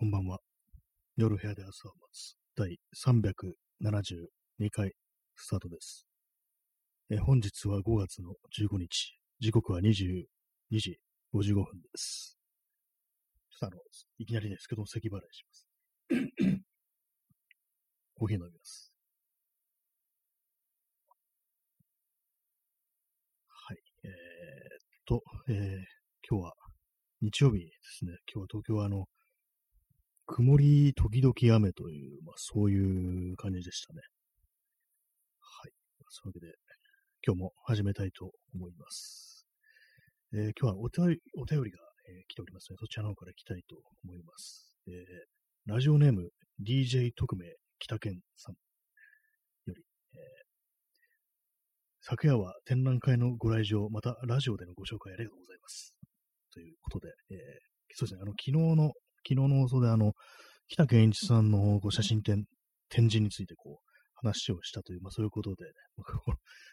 こんばんは。夜部屋で朝を待つ第372回スタートです。え本日は5月の15日。時刻は22時55分です。ちょっとあの、いきなりですけど、咳払いします。コーヒー飲みます。はい。えーっと、えー今日は日曜日ですね。今日は東京はあの、曇り時々雨という、まあそういう感じでしたね。はい。そういうわけで、今日も始めたいと思います。えー今日はお便りお便りが、えー来ておりますので、そちらの方から行きたいと思います。えーラジオネーム DJ 特命北健さんより、えー昨夜は展覧会のご来場、またラジオでのご紹介ありがとうございます。ということで、えーそうですね、あの、昨日の、昨日の放送であの、北健一さんのご写真展、展示についてこう、話をしたという、まあそういうことでね、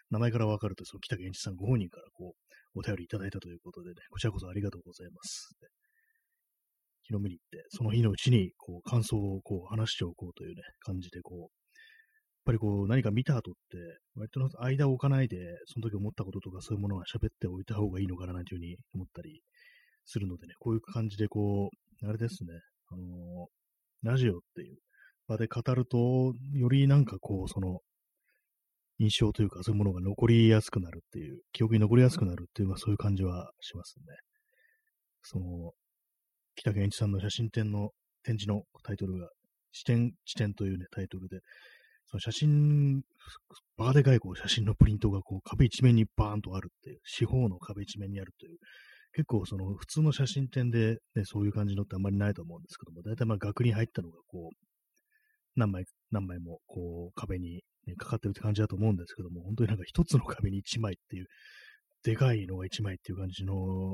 名前からわかると、その北健一さんご本人からこう、お便りいただいたということでね、こちらこそありがとうございます。で昨日見に行って、その日のうちに、こう、感想をこう、話しておこうというね、感じで、こう、やっぱりこう、何か見た後って、割と間を置かないで、その時思ったこととかそういうものは喋っておいた方がいいのかな、なんていうふうに思ったりするのでね、こういう感じで、こう、あれですね、あのーラジオっていう場で語ると、よりなんかこう、その、印象というか、そういうものが残りやすくなるっていう、記憶に残りやすくなるっていう、まあそういう感じはしますね。その、北健一さんの写真展の展示のタイトルが、視点、視点というね、タイトルで、その写真、バーでかいこう写真のプリントがこう壁一面にバーンとあるっていう、四方の壁一面にあるという、結構その普通の写真展で、ね、そういう感じのってあんまりないと思うんですけども、大体まあ額に入ったのがこう、何枚、何枚もこう壁に、ね、かかってるって感じだと思うんですけども、本当になんか一つの壁に一枚っていう、でかいのが一枚っていう感じの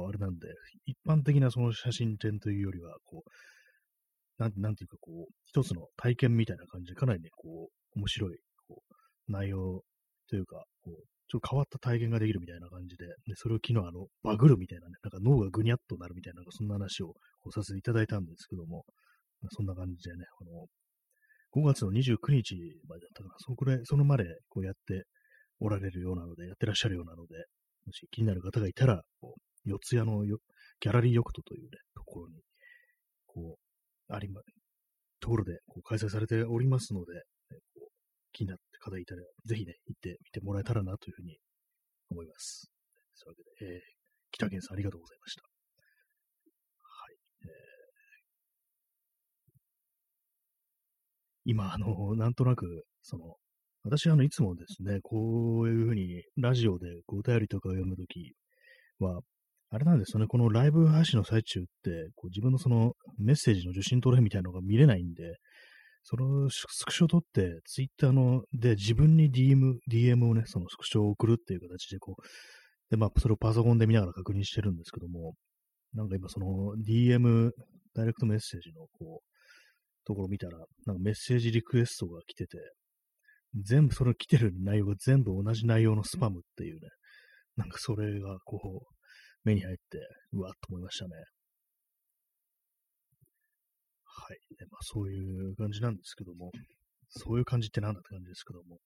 あれなんで、一般的なその写真展というよりは、こう、なんなんていうかこう、一つの体験みたいな感じで、かなりね、こう、面白い、こう、内容というか、こう、ちょっと変わった体験ができるみたいな感じで、でそれを昨日あの、バグるみたいなね、なんか脳がぐにゃっとなるみたいな、そんな話をさせていただいたんですけども、まそんな感じでね、あの、5月の29日までだったかな、そこで、そのまでこうやっておられるようなので、やってらっしゃるようなので、もし気になる方がいたら、こう四谷のギャラリーヨクトというね、ところに、こう、ありま、ところでこう開催されておりますので、気になって方いたら、ぜひね、行ってみてもらえたらなというふうに思います。そういうわけで、えー、北健さんありがとうございました。はい。えー今、あの、なんとなく、その、私、あの、いつもですね、こういうふうに、ラジオでお便りとかを読むときは、あれなんですよね、このライブ配信の最中って、こう自分のそのメッセージの受信トレイみたいなのが見れないんで、そのスクショを取って、ツイッターので自分に DM、DM をね、そのスクショを送るっていう形で、こう、で、まあ、それをパソコンで見ながら確認してるんですけども、なんか今その DM、ダイレクトメッセージのこう、ところ見たら、なんかメッセージリクエストが来てて、全部それ来てる内容が全部同じ内容のスパムっていうね、なんかそれがこう、目に入って、うわっと思いましたね。はい。でまあ、そういう感じなんですけども、そういう感じってなんだって感じですけども、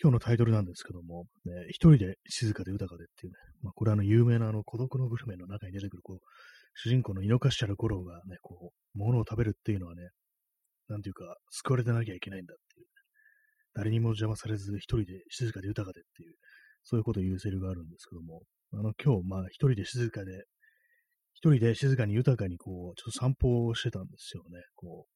今日のタイトルなんですけども、ね、一人で静かで豊かでっていうね、まあ、これはあの有名なあの孤独のグルメの中に出てくる、こう、主人公の井の頭五郎がね、こう、物を食べるっていうのはね、なんていうか、救われてなきゃいけないんだっていう、誰にも邪魔されず一人で静かで豊かでっていう、そういうことを言うセリフがあるんですけども、あの、今日、まあ、一人で静かで、一人で静かに豊かに、こう、ちょっと散歩をしてたんですよね。こう、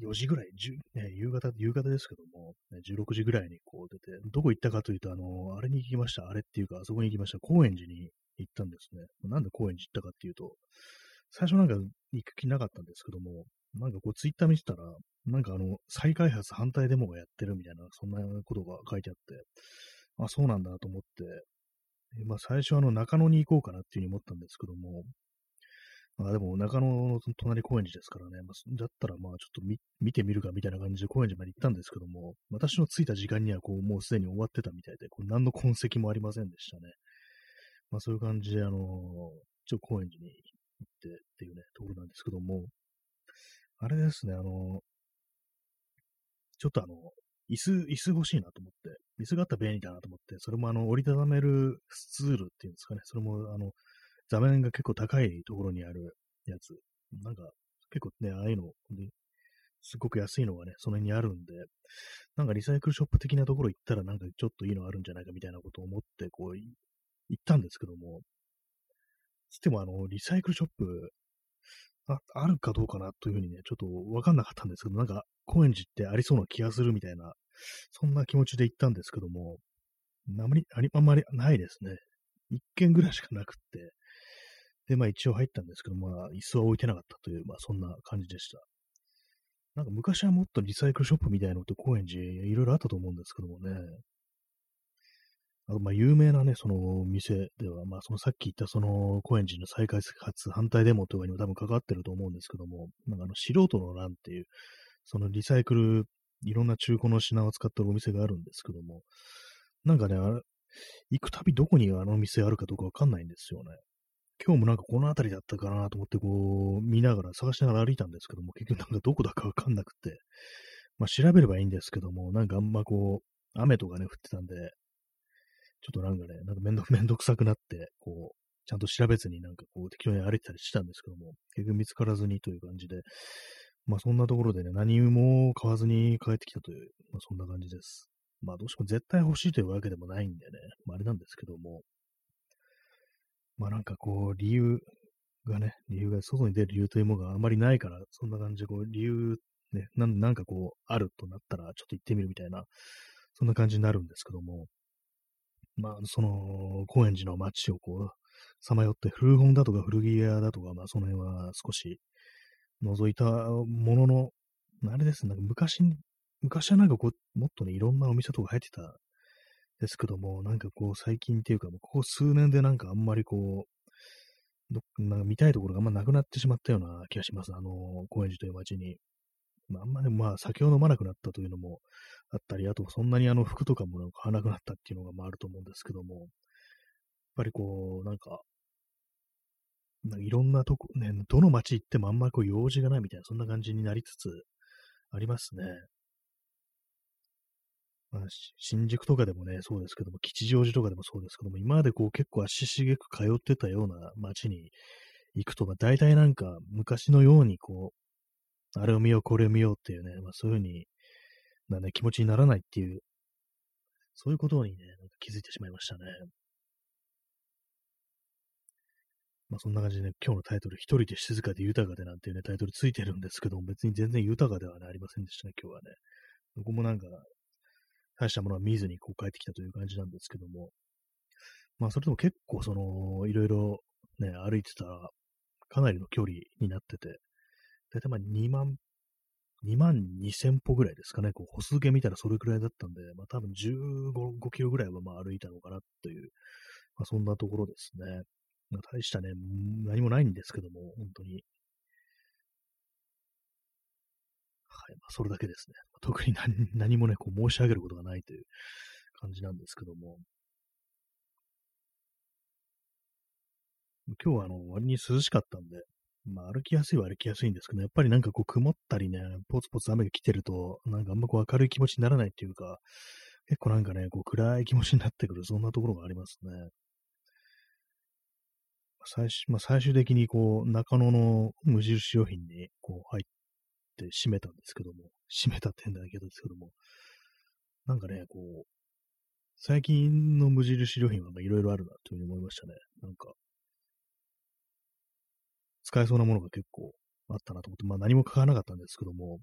4時ぐらい、ね、夕方、夕方ですけども、ね、16時ぐらいにこう出て、どこ行ったかというと、あの、あれに行きました。あれっていうか、あそこに行きました。高円寺に行ったんですね。なんで高円寺行ったかっていうと、最初なんか行く気なかったんですけども、なんかこうツイッター見てたら、なんかあの、再開発反対デモがやってるみたいな、そんなことが書いてあって、あ、そうなんだと思って、まあ最初あの中野に行こうかなっていうふうに思ったんですけども、まあでも中野の隣高円寺ですからね、まあ、だったらまあちょっと見見てみるかみたいな感じで高円寺まで行ったんですけども、私の着いた時間にはこうもうすでに終わってたみたいで、こう何の痕跡もありませんでしたね。まあそういう感じで、あのちょ高円寺に行ってっていうね、ところなんですけども、あれですね、あの、ちょっとあの、椅子、椅子欲しいなと思って、椅子があったら便利だなと思って、それもあの、折りたためるスツールっていうんですかね、それもあの、座面が結構高いところにあるやつ。なんか、結構ね、ああいうの、すごく安いのがね、その辺にあるんで、なんかリサイクルショップ的なところ行ったらなんかちょっといいのあるんじゃないかみたいなことを思って、こう、行ったんですけども、つってもあの、リサイクルショップ、あ、あるかどうかなというふうにね、ちょっとわかんなかったんですけど、なんか、高円寺ってありそうな気がするみたいな、そんな気持ちで行ったんですけども、あまり、あんまりないですね。一軒ぐらいしかなくって、で、まあ一応入ったんですけど、まあ椅子は置いてなかったという、まあそんな感じでした。なんか昔はもっとリサイクルショップみたいなのって高円寺いろいろあったと思うんですけどもね。あと、まあ有名なね、その店では、まあそのさっき言ったその高円寺の再開発反対デモとかにも多分関わってると思うんですけども、なんかあの素人の欄っていう、そのリサイクル、いろんな中古の品を使ってるお店があるんですけども、なんかね、行くたびどこにあの店あるかどうかわかんないんですよね。今日もなんかこの辺りだったかなと思ってこう見ながら探しながら歩いたんですけども、結局なんかどこだかわかんなくて、まあ調べればいいんですけども、なんかあんまこう、雨とかね、降ってたんで、ちょっとなんかね、なんかめんど めんどくさくなって、こう、ちゃんと調べずになんかこう適当に歩いてたりしたんですけども、結局見つからずにという感じで、まあそんなところでね、何も買わずに帰ってきたという、まあそんな感じです。まあどうしても絶対欲しいというわけでもないんでね、まああれなんですけども、まあなんかこう、理由がね、理由が、外に出る理由というものがあまりないから、そんな感じでこう、理由、ね、なんなんかこう、あるとなったら、ちょっと行ってみるみたいな、そんな感じになるんですけども、まあ、その、高円寺の街をこう、さまよって、古本だとか古着屋だとか、まあ、その辺は少し覗いたものの、あれですね、なんか昔、昔はなんかこう、もっとね、いろんなお店とか入ってたですけども、なんかこう最近っていうか、ここ数年でなんかあんまりこう、どなんか見たいところがあんまなくなってしまったような気がします。あの、高円寺という街に。まあ、あんまりまあ酒を飲まなくなったというのもあったり、あとそんなにあの服とかもなんか買わなくなったっていうのがまああると思うんですけども、やっぱりこう、なんか、なんかいろんなとこ、ね、どの街行ってもあんまりこう用事がないみたいな、そんな感じになりつつありますね。まあ、新宿とかでもね、そうですけども、吉祥寺とかでもそうですけども、今までこう結構足しげく通ってたような街に行くと、まあ、大体なんか昔のようにこう、あれを見よう、これを見ようっていうね、まあ、そういうふうにな、ね、気持ちにならないっていう、そういうことにね、なんか気づいてしまいましたね。まあそんな感じでね、今日のタイトル、一人で静かで豊かでなんていうね、タイトルついてるんですけども、別に全然豊かでは、ね、ありませんでしたね、今日はね。僕もなんか、大したものは見ずにこう帰ってきたという感じなんですけども、まあそれでも結構その、いろいろね、歩いてたら、かなりの距離になってて、だいたいまあ2万、2万2千歩ぐらいですかね、こう歩数計見たらそれくらいだったんで、まあ多分15 5キロぐらいはまあ歩いたのかなという、まあそんなところですね。まあ、大したね、何もないんですけども、本当に。はい。まあ、それだけですね。特に何 何もね、こう申し上げることがないという感じなんですけども。今日はあの、割に涼しかったんで、まあ歩きやすいは歩きやすいんですけど、やっぱりなんかこう曇ったりね、ポツポツ雨が来てると、なんかあんまこう明るい気持ちにならないっていうか、結構なんかね、こう暗い気持ちになってくる、そんなところがありますね。最終まあ、最終的にこう、中野の無印良品にこう入って閉めたんですけども、閉めたって変だけどですけども、なんかね、こう、最近の無印良品はいろいろあるなというふうに思いましたね。なんか、使えそうなものが結構あったなと思って、まあ何も買わなかったんですけども、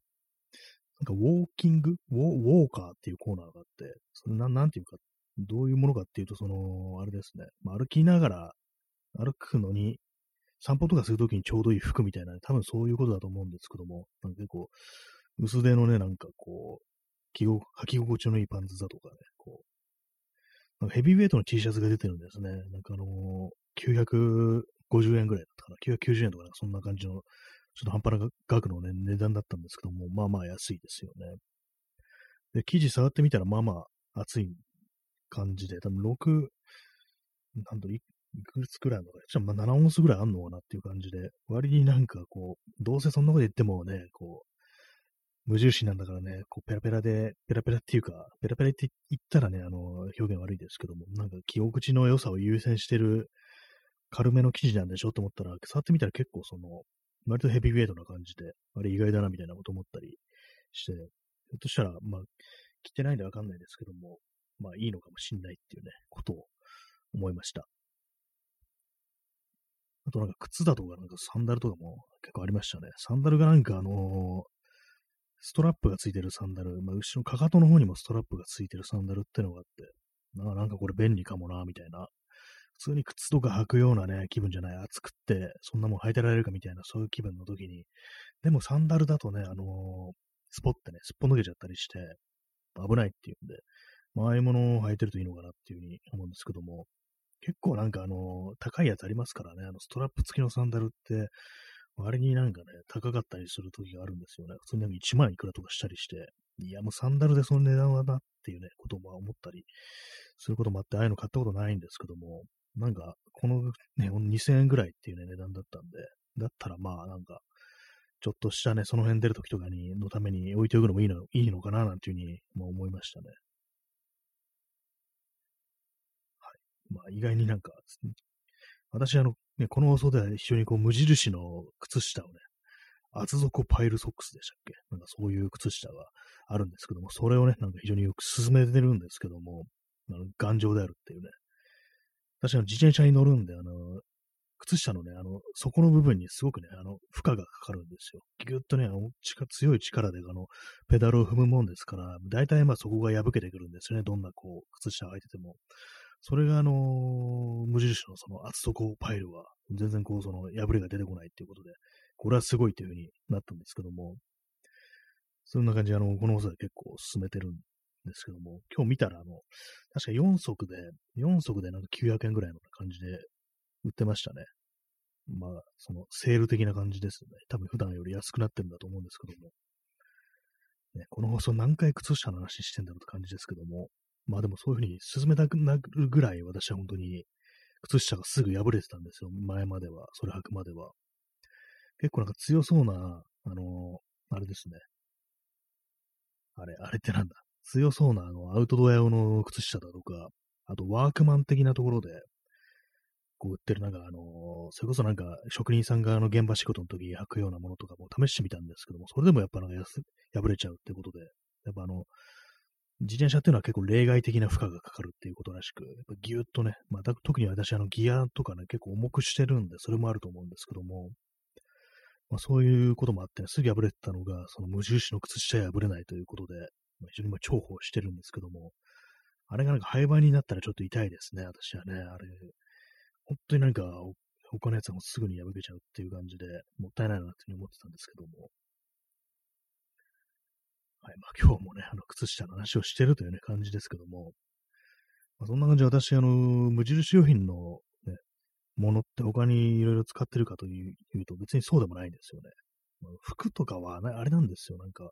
なんかウォーキング？ウォウォーカーっていうコーナーがあって、それななんていうか、どういうものかっていうと、その、あれですね、まあ、歩きながら歩くのに散歩とかするときにちょうどいい服みたいな、ね、多分そういうことだと思うんですけども、なんか結構、薄手のね、なんかこう、着履き心地のいいパンツだとかね、こう、ヘビーウェイトの T シャツが出てるんですね。なんかあのー、950円ぐらいだったかな、990円とか、そんな感じの、ちょっと半端な額のね、値段だったんですけども、まあまあ安いですよね。で、生地触ってみたら、まあまあ厚い感じで、多分6、なんといくつくらいあるのか、じゃまあ7オンスぐらいあんのかなっていう感じで、割になんかこう、どうせそんなこと言ってもね、こう、無印なんだからね、こう、ペラペラで、ペラペラっていうか、ペラペラって言ったらね、あの、表現悪いですけども、なんか、着心地の良さを優先してる軽めの生地なんでしょと思ったら、触ってみたら結構その、割とヘビーウェイトな感じで、あれ意外だなみたいなこと思ったりして、ひょっとしたら、まあ、着てないんでわかんないですけども、まあいいのかもしんないっていうね、ことを思いました。あとなんか靴だとかなんかサンダルとかも結構ありましたね。サンダルがなんかあのー、ストラップがついてるサンダル、まあ、後ろかかとの方にもストラップがついてるサンダルってのがあって、なんかこれ便利かもな、みたいな普通に靴とか履くようなね、気分じゃない。暑くって、そんなもん履いてられるかみたいな、そういう気分の時に。でもサンダルだとね、あのー、スポってね、すっぽ抜けちゃったりして、危ないっていうんで、まあ、ああいうものを履いてるといいのかなっていうふうに思うんですけども、結構なんかあの、高いやつありますからね、あの、ストラップ付きのサンダルって、割になんかね、高かったりする時があるんですよね。普通になんか1万いくらとかしたりして、いや、もうサンダルでその値段はなっていうね、ことも思ったりすることもあって、ああいうの買ったことないんですけども、なんか、このね、2000円ぐらいっていうね、値段だったんで、だったらまあなんか、ちょっとしたね、その辺出るときとかに、のために置いておくのもいいの、いいのかな、なんていうふうに、まあ、思いましたね。まあ意外になんか、私あの、ね、この放送では非常にこう無印の靴下をね、厚底パイルソックスでしたっけ？なんかそういう靴下があるんですけども、それをね、なんか非常によく勧めてるんですけども、あの頑丈であるっていうね、私は自転車に乗るんで、あの、靴下のね、あの、底の部分にすごくね、あの、負荷がかかるんですよ。ぎゅっとね、あの、強い力で、あの、ペダルを踏むもんですから、大体まあそこが破けてくるんですよね。どんなこう、靴下履いてても。それがあの無印のその厚底パイルは、全然こう、その、破れが出てこないっていうことで、これはすごいというふうになったんですけども、そんな感じで、あの、この放送で結構進めてるんですけども、今日見たら、あの、確か4足で、4足でなんか900円ぐらいの感じで売ってましたね。まあ、その、セール的な感じですね。多分普段より安くなってるんだと思うんですけども。ね、この放送何回靴下の話してんだろうって感じですけども。まあでもそういうふうに進めたくなるぐらい私は本当に靴下がすぐ破れてたんですよ。前までは。それ履くまでは。結構なんか強そうな、あの、あれですね。あれ、あれってなんだ強そうなあのアウトドア用の靴下だとか、あとワークマン的なところで、こう売ってるなんかあのそれこそなんか職人さんがあの現場仕事の時履くようなものとかも試してみたんですけども、それでもやっぱなんか破れちゃうってことで、やっぱあの、自転車っていうのは結構例外的な負荷がかかるっていうことらしく、やっぱギュッとね、まあ、特に私あのギアとかね、結構重くしてるんで、それもあると思うんですけども、まあ、そういうこともあって、ね、すぐ破れてたのが、その無印の靴下破れないということで、まあ、非常にま重宝してるんですけども、あれがなんか廃盤になったらちょっと痛いですね、私はね。あれ、本当になんか他のやつもすぐに破けちゃうっていう感じで、もったいないなっていうふうに思ってたんですけども。はい、まあ今日もね、あの、靴下の話をしてるというね、感じですけども、まあ、そんな感じで私、あの、無印良品のね、ものって他にいろいろ使ってるかというと別にそうでもないんですよね。まあ、服とかは、あれなんですよ。なんか、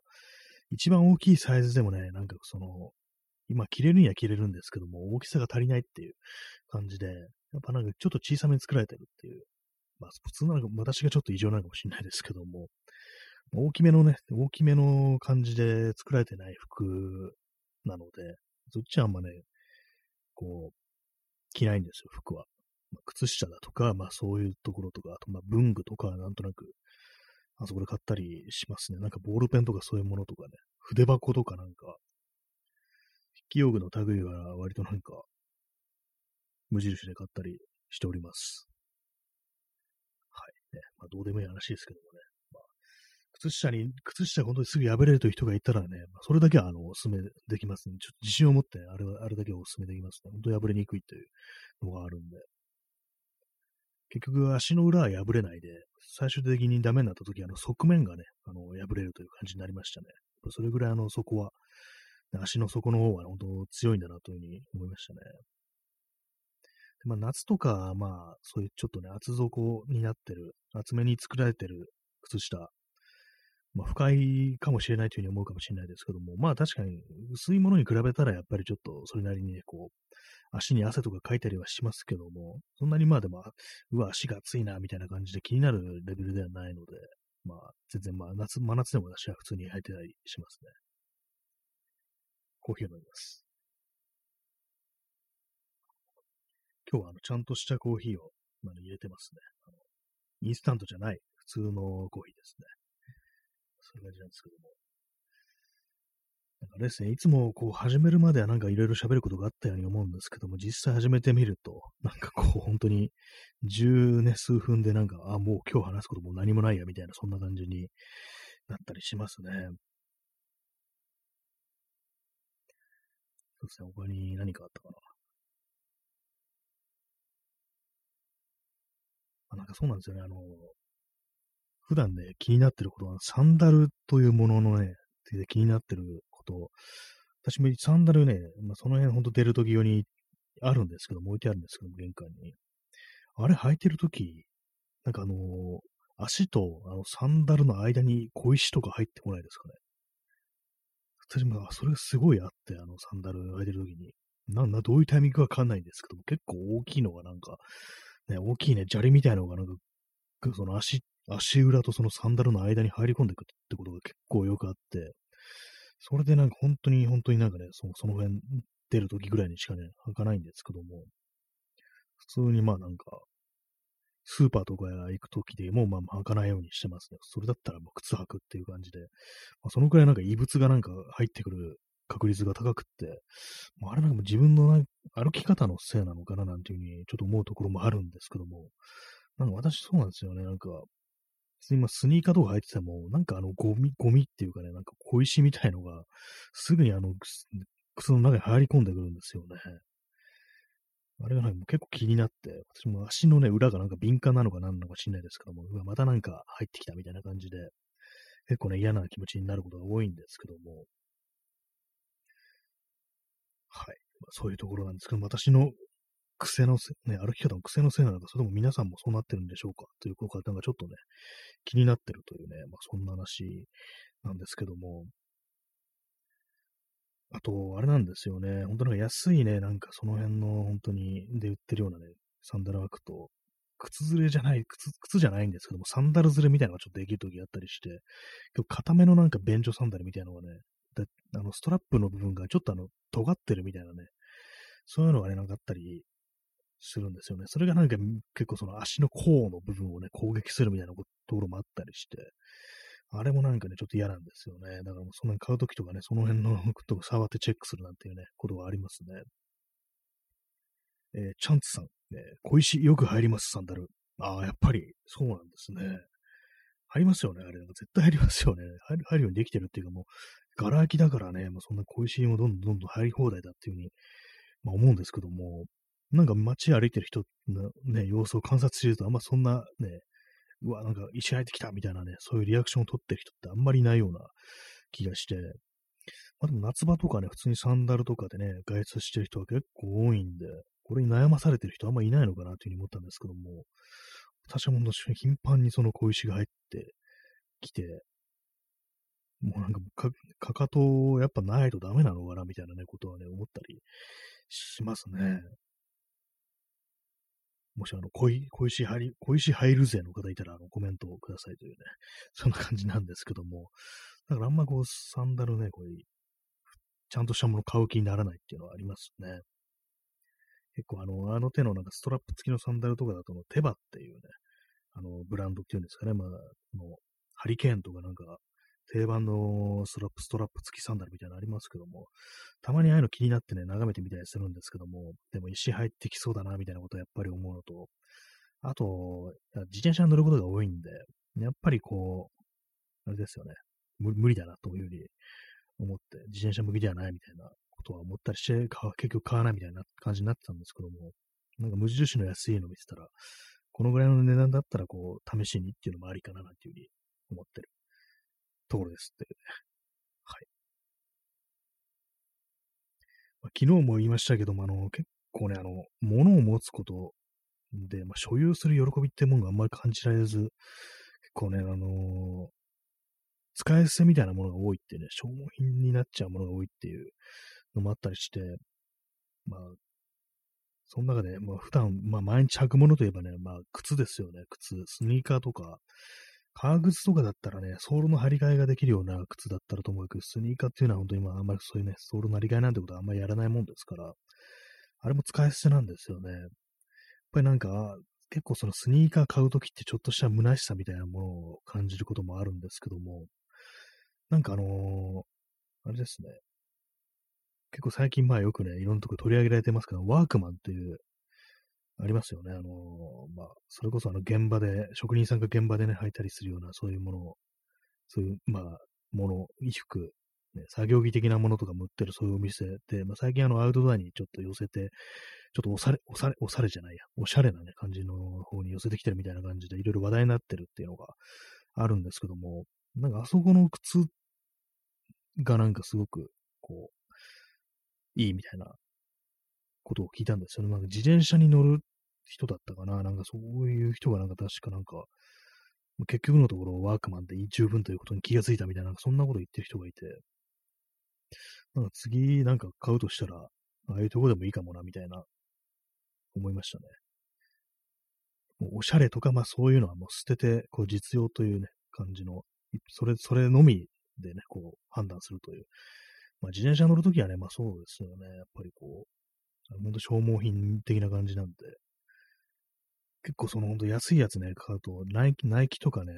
一番大きいサイズでもね、なんかその、今着れるには着れるんですけども、大きさが足りないっていう感じで、やっぱなんかちょっと小さめに作られてるっていう、まあ普通なのか、私がちょっと異常なのかもしれないですけども、大きめのね、大きめの感じで作られてない服なので、そっちはあんまね、こう、着ないんですよ、服は。まあ、靴下だとか、まあそういうところとか、あとまあ文具とかなんとなくあそこで買ったりしますね。なんかボールペンとかそういうものとかね、筆箱とかなんか、筆記用具の類は割となんか、無印で買ったりしております。はい。ね。まあ、どうでもいい話ですけどもね。靴下に、靴下本当にすぐ破れるという人がいたらね、それだけはあの、お勧めできますね。ちょっと自信を持って、あれは、あれだけはお勧めできますね。本当破れにくいというのがあるんで。結局足の裏は破れないで、最終的にダメになった時、あの側面がね、あの破れるという感じになりましたね。それぐらいあの底は、足の底の方は本当強いんだなというふうに思いましたね。まあ、夏とか、まあ、そういうちょっとね、厚底になってる、厚めに作られてる靴下まあ、不快かもしれないというふうに思うかもしれないですけども、まあ確かに薄いものに比べたらやっぱりちょっとそれなりにね、こう、足に汗とかかいたりはしますけども、そんなにまあでも、うわ、足が熱いな、みたいな感じで気になるレベルではないので、まあ全然まあ夏、真夏でも私は普通に履いてたりしますね。コーヒーを飲みます。今日はあのちゃんとしたコーヒーを、まあ、入れてますね。インスタントじゃない普通のコーヒーですね。そういう感じなんですけども。なんかですね、いつもこう始めるまではなんかいろいろ喋ることがあったように思うんですけども、実際始めてみると、なんかこう本当に十ね、数分でなんか、あ、もう今日話すことも何もないやみたいな、そんな感じになったりしますね。そうですね、他に何かあったかな。あなんかそうなんですよね、あの、普段ね、気になってることは、サンダルというもののね、気になってること、私もサンダルね、まあ、その辺ほんと出るとき用にあるんですけども、置いてあるんですけど、玄関に。あれ履いてるとき、なんかあのー、足とあのサンダルの間に小石とか入ってこないですかね。私もそれがすごいあって、あのサンダル履いてるときに。なんだ、どういうタイミングかわかんないんですけど、結構大きいのがなんか、ね、大きいね、砂利みたいなのがなんか、その足、足裏とそのサンダルの間に入り込んでいくってことが結構よくあって、それでなんか本当に本当になんかね、そのその辺出るときぐらいにしかね、履かないんですけども、普通にまあなんか、スーパーとか行くときでもまあ履かないようにしてますね。それだったらもう靴履くっていう感じで、まあ、そのくらいなんか異物がなんか入ってくる確率が高くって、まあ、あれなんかも自分の歩き方のせいなのかななんていうふうにちょっと思うところもあるんですけども、なんか私そうなんですよね。なんか、今スニーカーとか履いてても、なんかあのゴミ、ゴミっていうかね、なんか小石みたいのが、すぐにあの靴の中に入り込んでくるんですよね。あれがなんか結構気になって、私も足のね、裏がなんか敏感なのか何なのか知んないですけども、うわ、またなんか入ってきたみたいな感じで、結構ね、嫌な気持ちになることが多いんですけども、はい。まあ、そういうところなんですけど、私の癖のせ、ね、歩き方の癖のせいなのか、それとも皆さんもそうなってるんでしょうかということが、ちょっとね、気になってるというね、まあそんな話なんですけども、あと、あれなんですよね、本当なんか安いね、なんかその辺の本当に、で売ってるようなね、サンダル履くと、靴ずれじゃない、靴、靴じゃないんですけども、サンダルずれみたいなのがちょっとできる時あったりして、結構固めのなんか便所サンダルみたいなのがね、であのストラップの部分がちょっとあの、尖ってるみたいなね、そういうのがね、なんかあったりするんですよね。それがなんか結構その足の甲の部分をね、攻撃するみたいなところもあったりして、あれもなんかね、ちょっと嫌なんですよね。だからもうそんなに買うときとかね、その辺のことを触ってチェックするなんていうね、ことがありますね。えー、チャンツさん、えー、小石よく入ります、サンダル。ああ、やっぱりそうなんですね。入りますよね、あれ。なんか絶対入りますよね。入る入るようにできてるっていうかもう、ガラ空きだからね、もうそんな小石もどんどんどんどん入り放題だっていうふうに、まあ、思うんですけども、なんか街歩いてる人のね、様子を観察してると、あんまそんなね、うわ、なんか石入ってきたみたいなね、そういうリアクションを取ってる人ってあんまりいないような気がして、まあでも夏場とかね、普通にサンダルとかでね、外出してる人は結構多いんで、これに悩まされてる人あんまいないのかなというふうに思ったんですけども、私はもう頻繁にその小石が入ってきて、もうなんかか、かかとやっぱないとダメなのかなみたいなね、ことはね、思ったりしますね。もしあの、小小石入り、小石入るぜの方いたら、あの、コメントをくださいというね、そんな感じなんですけども、だからあんまこう、サンダルね、こういう、ちゃんとしたもの買う気にならないっていうのはありますね。結構あの、あの手のなんかストラップ付きのサンダルとかだと、手羽っていうね、あの、ブランドっていうんですかね、まあ、のハリケーンとかなんか、定番のストラップ、ストラップ付きサンダルみたいなのありますけども、たまにああいうの気になってね、眺めてみたりするんですけども、でも石入ってきそうだな、みたいなことはやっぱり思うのと、あと、自転車に乗ることが多いんで、やっぱりこう、あれですよね、無理だなというふうに思って、自転車向きではないみたいなことは思ったりして、結局買わないみたいな感じになってたんですけども、なんか無印の安いの見てたら、このぐらいの値段だったら、こう、試しにっていうのもありかな、なんていうふうに思ってる。ところですってね。はい。まあ、昨日も言いましたけども、あの、結構ね、あの、物を持つことで、まあ、所有する喜びってものがあんまり感じられず、結構ね、あの使い捨てみたいなものが多いってね、消耗品になっちゃうものが多いっていうのもあったりして、まあ、その中で、まあ普段、まあ毎日履くものといえばね、まあ靴ですよね、靴、スニーカーとか、革靴とかだったらね、ソールの張り替えができるような靴だったらと思うけど、スニーカーっていうのは本当に今あんまりそういうね、ソールの張り替えなんてことはあんまりやらないもんですから、あれも使い捨てなんですよね。やっぱりなんか、結構そのスニーカー買うときってちょっとした虚しさみたいなものを感じることもあるんですけども、なんかあのー、あれですね。結構最近まあよくね、いろんなとこ取り上げられてますけど、ワークマンっていうありますよね。あの、まあ、それこそあの現場で、職人さんが現場でね、履いたりするような、そういうものを、そういう、まあ、もの、衣服、ね、作業着的なものとかも売ってるそういうお店で、まあ、最近あのアウトドアにちょっと寄せて、ちょっとおしゃれ、おしゃれ、おしゃれじゃないや、おしゃれなね、感じの方に寄せてきてるみたいな感じで、いろいろ話題になってるっていうのがあるんですけども、なんかあそこの靴がなんかすごく、こう、いいみたいなことを聞いたんですよね。なんか自転車に乗る人だったかな。なんかそういう人がなんか確かなんか、結局のところワークマンで十分ということに気がついたみたいな、そんなこと言ってる人がいて、なんか次なんか買うとしたら、ああいうとこでもいいかもな、みたいな、思いましたね。もうおしゃれとか、まあそういうのはもう捨てて、こう実用というね、感じの、それ、それのみでね、こう判断するという。まあ自転車乗るときはね、まあそうですよね。やっぱりこう、本当消耗品的な感じなんで、結構そのほんと安いやつね、買うと、ナイキ、ナイキとかね、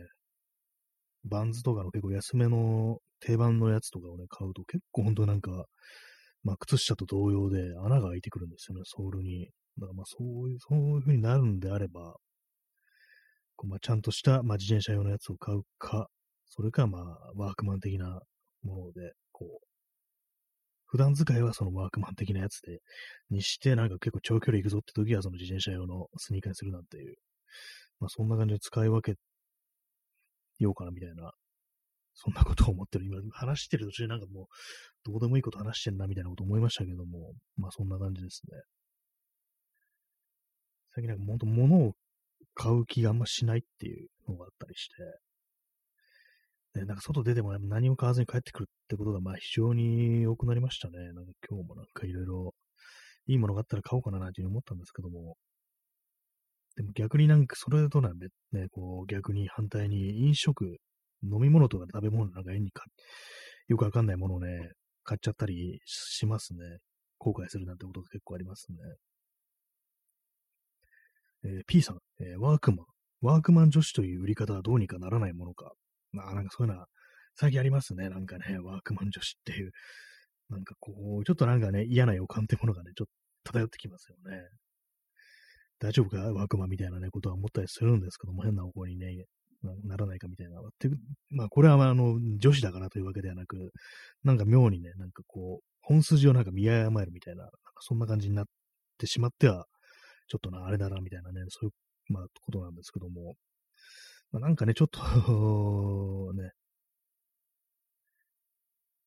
バンズとかの結構安めの定番のやつとかをね、買うと結構ほんとなんか、まあ靴下と同様で穴が開いてくるんですよね、ソールに。だからまあそういう、そういう風になるんであれば、こうまあちゃんとした、まあ、自転車用のやつを買うか、それかまあワークマン的なもので、こう、普段使いはそのワークマン的なやつで、にして、なんか結構長距離行くぞって時はその自転車用のスニーカーにするなんていう、まあそんな感じで使い分けようかなみたいな、そんなことを思ってる。今話してる途中でなんかもう、どうでもいいこと話してんなみたいなこと思いましたけども、まあそんな感じですね。最近なんか本当物を買う気があんましないっていうのがあったりして、ね、なんか外出ても何も買わずに帰ってくるってことが、まあ非常に多くなりましたね。なんか今日もなんかいろいろいいものがあったら買おうかななんていうふうに思ったんですけども、でも逆になんかそれとなんでね、こう逆に反対に飲食、飲み物とか食べ物なんか変にかよくわかんないものをね、買っちゃったりしますね。後悔するなんてことが結構ありますね。えー、P さん、えー、ワークマン。ワークマン女子という売り方はどうにかならないものか。まあなんかそういうのは最近ありますね。なんかね、ワークマン女子っていう。なんかこう、ちょっとなんかね、嫌な予感ってものがね、ちょっと漂ってきますよね。大丈夫か？ワークマンみたいなね、ことは思ったりするんですけども、変な方向にね、ならないかみたいな。てまあ、これは、あの、女子だからというわけではなく、なんか妙にね、なんかこう、本筋をなんか見誤えるみたいな、なんそんな感じになってしまっては、ちょっとな、あれだな、みたいなね、そういう、まあ、ことなんですけども、まあ、なんかね、ちょっと ね、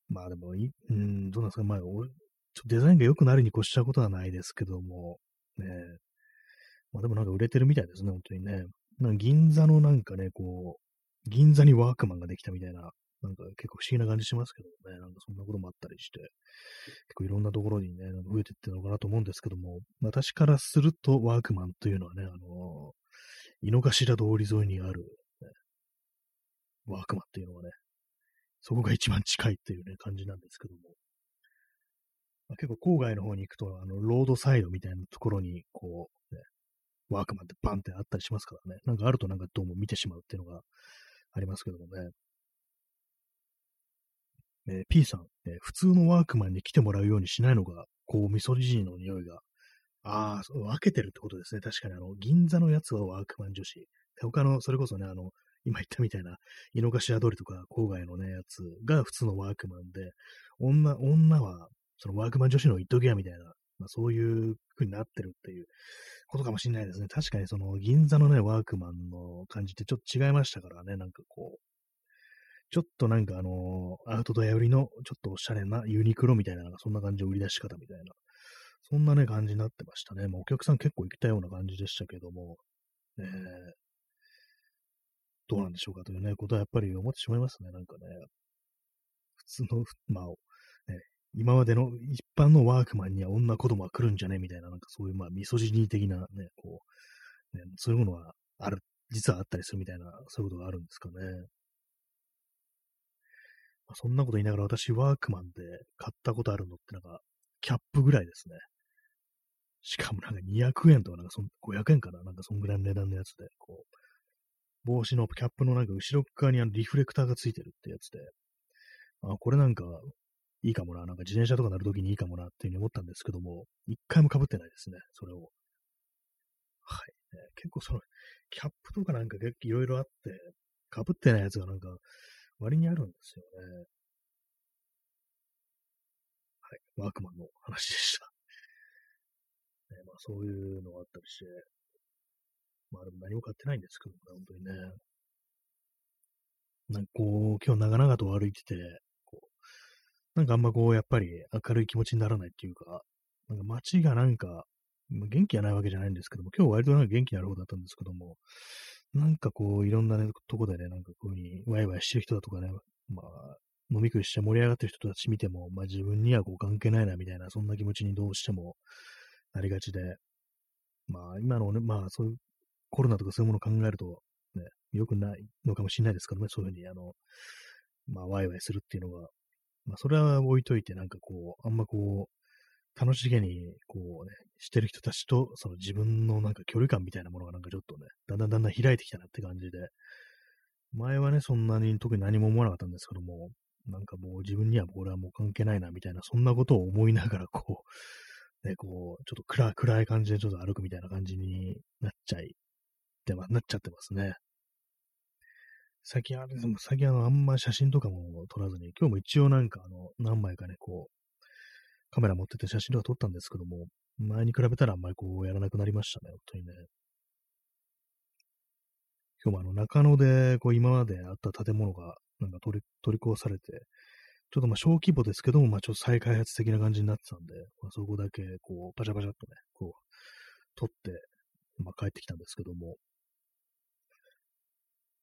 まあでもい、うん、どうなんですか、まあ、俺、ちょデザインが良くなるに越したことはないですけども、ね、まあでもなんか売れてるみたいですね、本当にね。なんか銀座のなんかね、こう、銀座にワークマンができたみたいな、なんか結構不思議な感じしますけどね、なんかそんなこともあったりして、結構いろんなところにね、なんか増えてってるのかなと思うんですけども、私からするとワークマンというのはね、あの井の頭通り沿いにある、ね、ワークマンっていうのはね、そこが一番近いっていうね、感じなんですけども。まあ、結構郊外の方に行くと、あの、ロードサイドみたいなところに、こう、ね、ワークマンってバンってあったりしますからね。なんかあるとなんかどうも見てしまうっていうのがありますけどもね。えー、P さん、えー、普通のワークマンに来てもらうようにしないのが、こう、味噌汁の匂いが。ああ、分けてるってことですね。確かに、あの、銀座のやつはワークマン女子。他の、それこそね、あの、今言ったみたいな、井の頭通りとか郊外のね、やつが普通のワークマンで、女、女は、そのワークマン女子の一時やみたいな、まあ、そういう風になってるっていうことかもしれないですね。確かにその銀座のね、ワークマンの感じってちょっと違いましたからね、なんかこう、ちょっとなんかあのアウトドア寄りのちょっとおしゃれなユニクロみたいな、そんな感じの売り出し方みたいな、そんなね、感じになってましたね。まあ、お客さん結構行きたような感じでしたけども、えー、どうなんでしょうかというね、ことはやっぱり思ってしまいますね、なんかね。普通の、まあ、ね、今までの一般のワークマンには女子供は来るんじゃねみたいな、なんかそういう、まあ、ミソジニー的なね、こう、ね、そういうものはある、実はあったりするみたいな、そういうことがあるんですかね。まあ、そんなこと言いながら私、ワークマンで買ったことあるのってなんか、キャップぐらいですね。しかもなんか200円とかなんかそん500円かななんかそんぐらいの値段のやつで、こう、帽子のキャップのなんか後ろ側にあのリフレクターがついてるってやつで、あ、これなんかいいかもな、なんか自転車とか乗るときにいいかもなっていうふうに思ったんですけども、一回も被ってないですね、それを。はい。ね、結構その、キャップとかなんか結構いろいろあって、被ってないやつがなんか割にあるんですよね。ワークマンの話でした。ね、まあそういうのがあったりして、まあでも何も買ってないんですけどね、本当にね。なんかこう、今日長々と歩いてて、こう、なんかあんまこう、やっぱり明るい気持ちにならないっていうか、なんか街がなんか、元気がないわけじゃないんですけども、今日割となんか元気になる方だったんですけども、なんかこう、いろんな、ね、とこでね、なんかこういうふうにワイワイしてる人だとかね、まあ、飲み食いして盛り上がってる人たち見ても、まあ自分にはこう関係ないなみたいな、そんな気持ちにどうしてもなりがちで、まあ今のね、まあそういうコロナとかそういうものを考えると、ね、良くないのかもしれないですけどね、そういうふうに、あの、まあワイワイするっていうのが、まあそれは置いといて、なんかこう、あんまこう、楽しげに、こうね、してる人たちと、その自分のなんか距離感みたいなものがなんかちょっとね、だんだんだんだん開いてきたなって感じで、前はね、そんなに特に何も思わなかったんですけども、なんかもう自分にはこれはもう関係ないなみたいな、そんなことを思いながらこう、ね、こう、ちょっと暗暗い感じでちょっと歩くみたいな感じになっちゃい、てま、なっちゃってますね。最近あれ、最近あの、あんま写真とかも撮らずに、今日も一応なんかあの、何枚かね、こう、カメラ持ってて写真とか撮ったんですけども、前に比べたらあんまりこう、やらなくなりましたね、本当にね。今日もあの、中野で、こう、今まであった建物が、なんか取り、取り壊されて、ちょっとまあ小規模ですけども、まあちょっと再開発的な感じになってたんで、まあ、そこだけ、こう、パチャパチャっとね、こう、取って、まあ帰ってきたんですけども、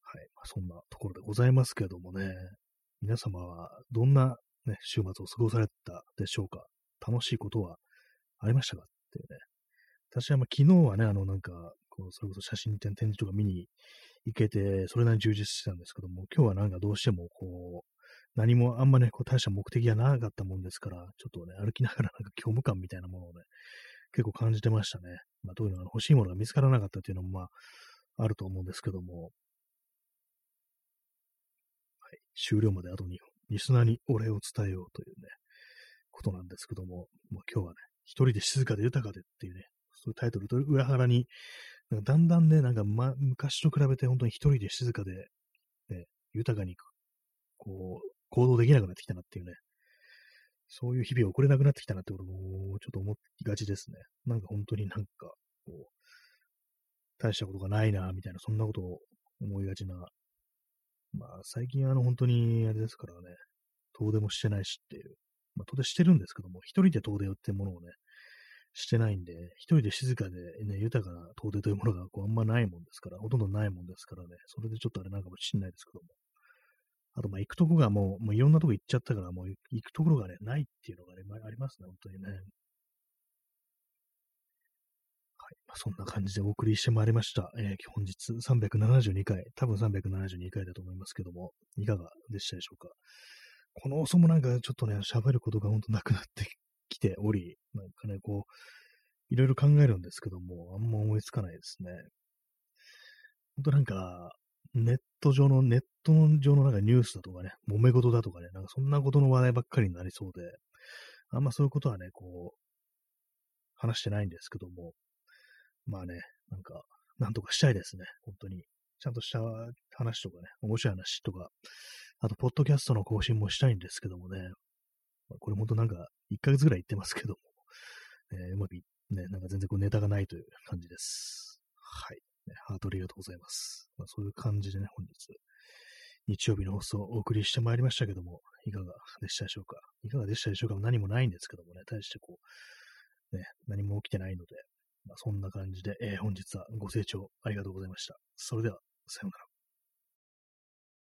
はい。まあ、そんなところでございますけどもね、皆様はどんな、ね、週末を過ごされたでしょうか楽しいことはありましたか？っていうね。私はまあ昨日はね、あのなんか、こう、それこそ写真展展示とか見に行けて、それなりに充実してたんですけども、今日はなんかどうしてもこう、何もあんまね、こう大した目的がなかったもんですから、ちょっとね、歩きながらなんか虚無感みたいなものをね、結構感じてましたね。まあ、どういうのが欲しいものが見つからなかったっていうのも、まあ、あると思うんですけども、はい、終了まであと2分、リスナーにお礼を伝えようというね、ことなんですけども、まあ、今日はね、一人で静かで豊かでっていうね、そういうタイトルと裏腹に、なんかだんだんね、なんか、ま、昔と比べて本当に一人で静かで、ね、豊かに、こう、行動できなくなってきたなっていうね、そういう日々を送れなくなってきたなってことも、ちょっと思いがちですね。なんか本当になんか、こう、大したことがないな、みたいな、そんなことを思いがちな。まあ、最近あの、本当に、あれですからね、遠出もしてないしっていう。まあ、遠出してるんですけども、一人で遠出ってものをね、してないんで、一人で静かでね、豊かな遠出というものがこうあんまないもんですから、ほとんどないもんですからね、それでちょっとあれなんかもしんないですけども。あと、まあ、行くとこがもう、もういろんなとこ行っちゃったから、もう行くところがね、ないっていうのがね、まあ、ありますね、本当にね。はい。まあ、そんな感じでお送りしてまいりました。えー、本日372回、多分372回だと思いますけども、いかがでしたでしょうか。この遅もなんかちょっとね、喋ることが本当なくなってきており、なんかね、こう、いろいろ考えるんですけども、あんま思いつかないですね。本当なんか、ネット上の、ネット上のなんかニュースだとかね、揉め事だとかね、なんかそんなことの話題ばっかりになりそうで、あんまそういうことはね、こう、話してないんですけども、まあね、なんか、なんとかしたいですね、本当に。ちゃんとした話とかね、面白い話とか、あと、ポッドキャストの更新もしたいんですけどもね、まあ、これ本当なんか、1ヶ月ぐらい言ってますけども、えー、うまくね、なんか全然こうネタがないという感じです。はい。ハートありがとうございます。まあ、そういう感じでね、本日、日曜日の放送をお送りしてまいりましたけども、いかがでしたでしょうか。いかがでしたでしょうか何もないんですけどもね、対してこう、ね、何も起きてないので、まあ、そんな感じで、えー、本日はご清聴ありがとうございました。それでは、さようなら。